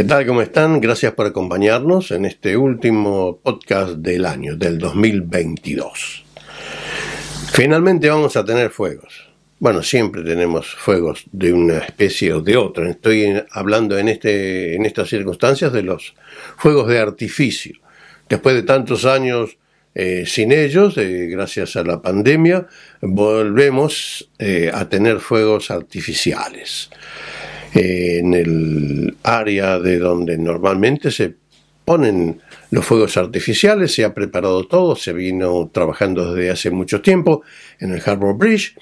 ¿Qué tal? ¿Cómo están? Gracias por acompañarnos en este último podcast del año, del 2022. Finalmente vamos a tener fuegos. Bueno, siempre tenemos fuegos de una especie o de otra. Estoy hablando en, este, en estas circunstancias de los fuegos de artificio. Después de tantos años eh, sin ellos, eh, gracias a la pandemia, volvemos eh, a tener fuegos artificiales en el área de donde normalmente se ponen los fuegos artificiales, se ha preparado todo, se vino trabajando desde hace mucho tiempo en el Harbour Bridge.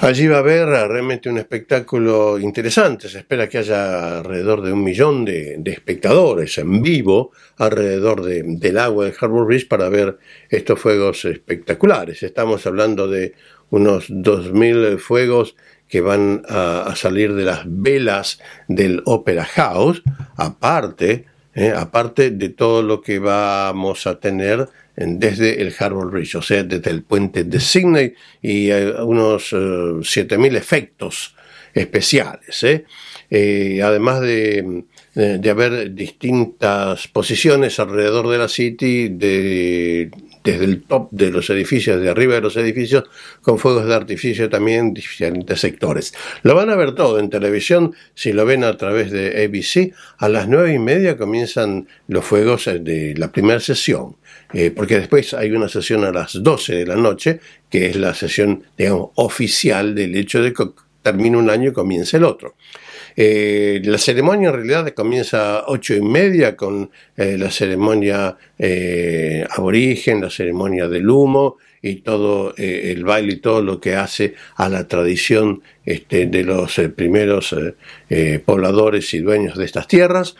Allí va a haber realmente un espectáculo interesante. Se espera que haya alrededor de un millón de, espectadores en vivo alrededor del agua del Harbour Bridge para ver estos fuegos espectaculares. Estamos hablando de unos 2.000 fuegos que van a, salir de las velas del Opera House, aparte, eh, aparte de todo lo que vamos a tener desde el Harbour Bridge, o sea, desde el puente de Sydney y unos 7.000 eh, efectos especiales. Eh. además de, de, haber distintas posiciones alrededor de la City, de desde el top de los edificios, de arriba de los edificios, con fuegos de artificio también en diferentes sectores. Lo van a ver todo en televisión, si lo ven a través de ABC, a las nueve y media comienzan los fuegos de la primera sesión, eh, porque después hay una sesión a las 12 de la noche, que es la sesión, digamos, oficial del hecho de que termine un año y comience el otro. Eh, la ceremonia en realidad comienza a ocho y media con eh, la ceremonia eh, aborigen, la ceremonia del humo y todo el baile y todo lo que hace a la tradición este, de los primeros pobladores y dueños de estas tierras.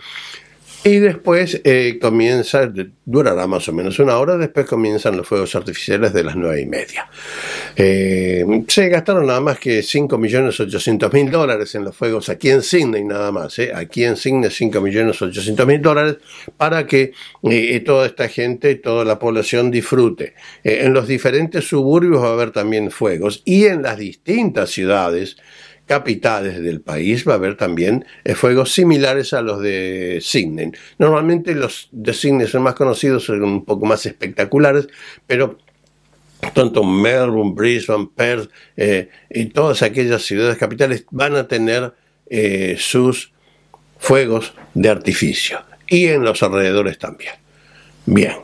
Y después eh, comienza, durará más o menos una hora, después comienzan los fuegos artificiales de las nueve y media. Eh, se gastaron nada más que 5.800.000 dólares en los fuegos aquí en Sydney, nada más. Eh. Aquí en Sydney 5.800.000 dólares para que toda esta gente, toda la población disfrute. en los diferentes suburbios va a haber también fuegos y en las distintas ciudades capitales del país va a haber también eh, fuegos similares a los de Sydney. Normalmente los de Sydney son más conocidos, son un poco más espectaculares, pero tanto Melbourne, Brisbane, Perth eh, y todas aquellas ciudades capitales van a tener eh, sus fuegos de artificio y en los alrededores también. Bien,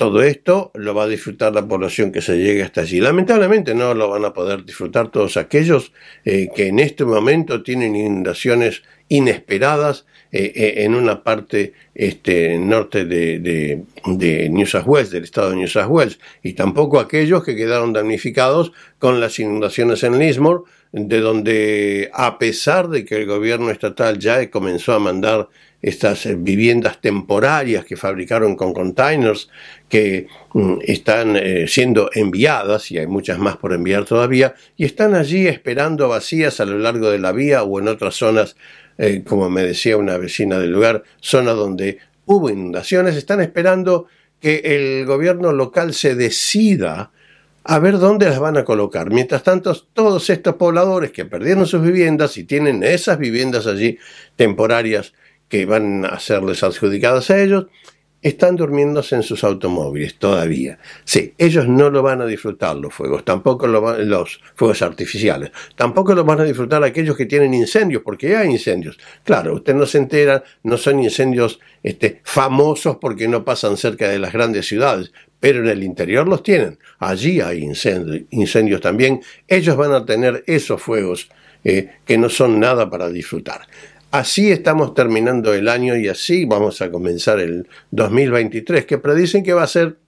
todo esto lo va a disfrutar la población que se llegue hasta allí. Lamentablemente no lo van a poder disfrutar todos aquellos eh, que en este momento tienen inundaciones inesperadas eh, eh, en una parte este, norte de, New South Wales, del estado de New South Wales, y tampoco aquellos que quedaron damnificados con las inundaciones en Lismore, de donde a pesar de que el gobierno estatal ya comenzó a mandar estas eh, viviendas temporarias que fabricaron con containers que mm, están eh, siendo enviadas, y hay muchas más por enviar todavía, y están allí esperando vacías a lo largo de la vía o en otras zonas, eh, como me decía una vecina del lugar, zonas donde hubo inundaciones, están esperando que el gobierno local se decida a ver dónde las van a colocar. Mientras tanto, todos estos pobladores que perdieron sus viviendas y tienen esas viviendas allí temporarias que van a serles adjudicadas a ellos, están durmiéndose en sus automóviles todavía. Sí, ellos no lo van a disfrutar los fuegos, tampoco los fuegos artificiales, tampoco lo van a disfrutar aquellos que tienen incendios, porque hay incendios. Claro, usted no se entera, no son incendios este, famosos porque no pasan cerca de las grandes ciudades, pero en el interior los tienen. Allí hay incendios, también. Ellos van a tener esos fuegos eh, que no son nada para disfrutar. Así estamos terminando el año y así vamos a comenzar el 2023, que predicen que va a ser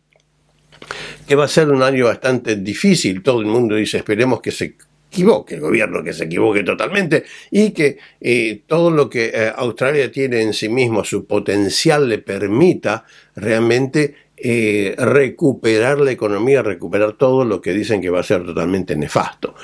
que va a ser un año bastante difícil. Todo el mundo dice, esperemos que se equivoque, el gobierno que se equivoque totalmente y que eh, todo lo que eh, Australia tiene en sí mismo, su potencial le permita realmente eh, recuperar la economía, recuperar todo lo que dicen que va a ser totalmente nefasto.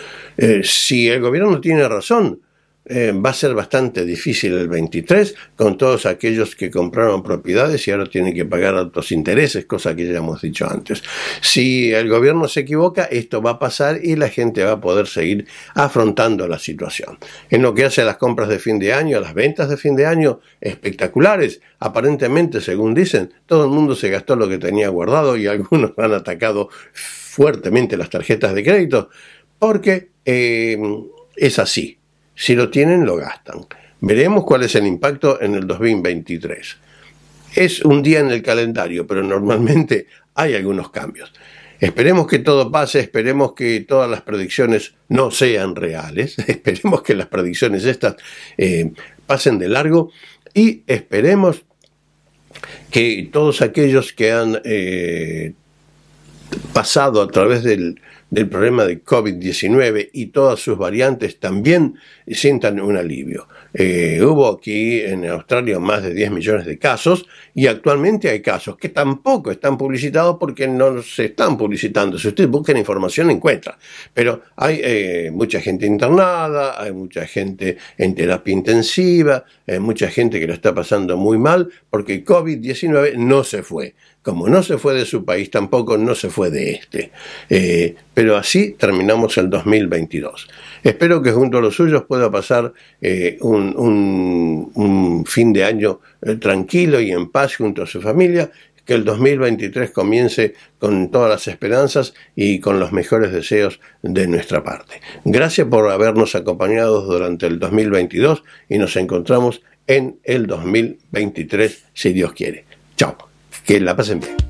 si el gobierno tiene razón, eh, va a ser bastante difícil el 23 con todos aquellos que compraron propiedades y ahora tienen que pagar altos intereses, cosa que ya hemos dicho antes. Si el gobierno se equivoca, esto va a pasar y la gente va a poder seguir afrontando la situación. En lo que hace a las compras de fin de año, a las ventas de fin de año, espectaculares. Aparentemente, según dicen, todo el mundo se gastó lo que tenía guardado y algunos han atacado fuertemente las tarjetas de crédito porque eh, es así si lo tienen, lo gastan. Veremos cuál es el impacto en el 2023. Es un día en el calendario, pero normalmente hay algunos cambios. Esperemos que todo pase, esperemos que todas las predicciones no sean reales, esperemos que las predicciones estas eh, pasen de largo y esperemos que todos aquellos que han eh, pasado a través del, del problema de COVID-19 y todas sus variantes también sientan un alivio. Eh, hubo aquí en Australia más de 10 millones de casos y actualmente hay casos que tampoco están publicitados porque no se están publicitando. Si ustedes buscan información encuentra. Pero hay eh, mucha gente internada, hay mucha gente en terapia intensiva, hay mucha gente que lo está pasando muy mal porque COVID-19 no se fue. Como no se fue de su país, tampoco no se fue de este. Eh, pero así terminamos el 2022. Espero que junto a los suyos pueda pasar eh, un, fin de año eh, tranquilo y en paz junto a su familia, que el 2023 comience con todas las esperanzas y con los mejores deseos de nuestra parte. Gracias por habernos acompañado durante el 2022 y nos encontramos en el 2023 si Dios quiere. Chao, que la pasen bien.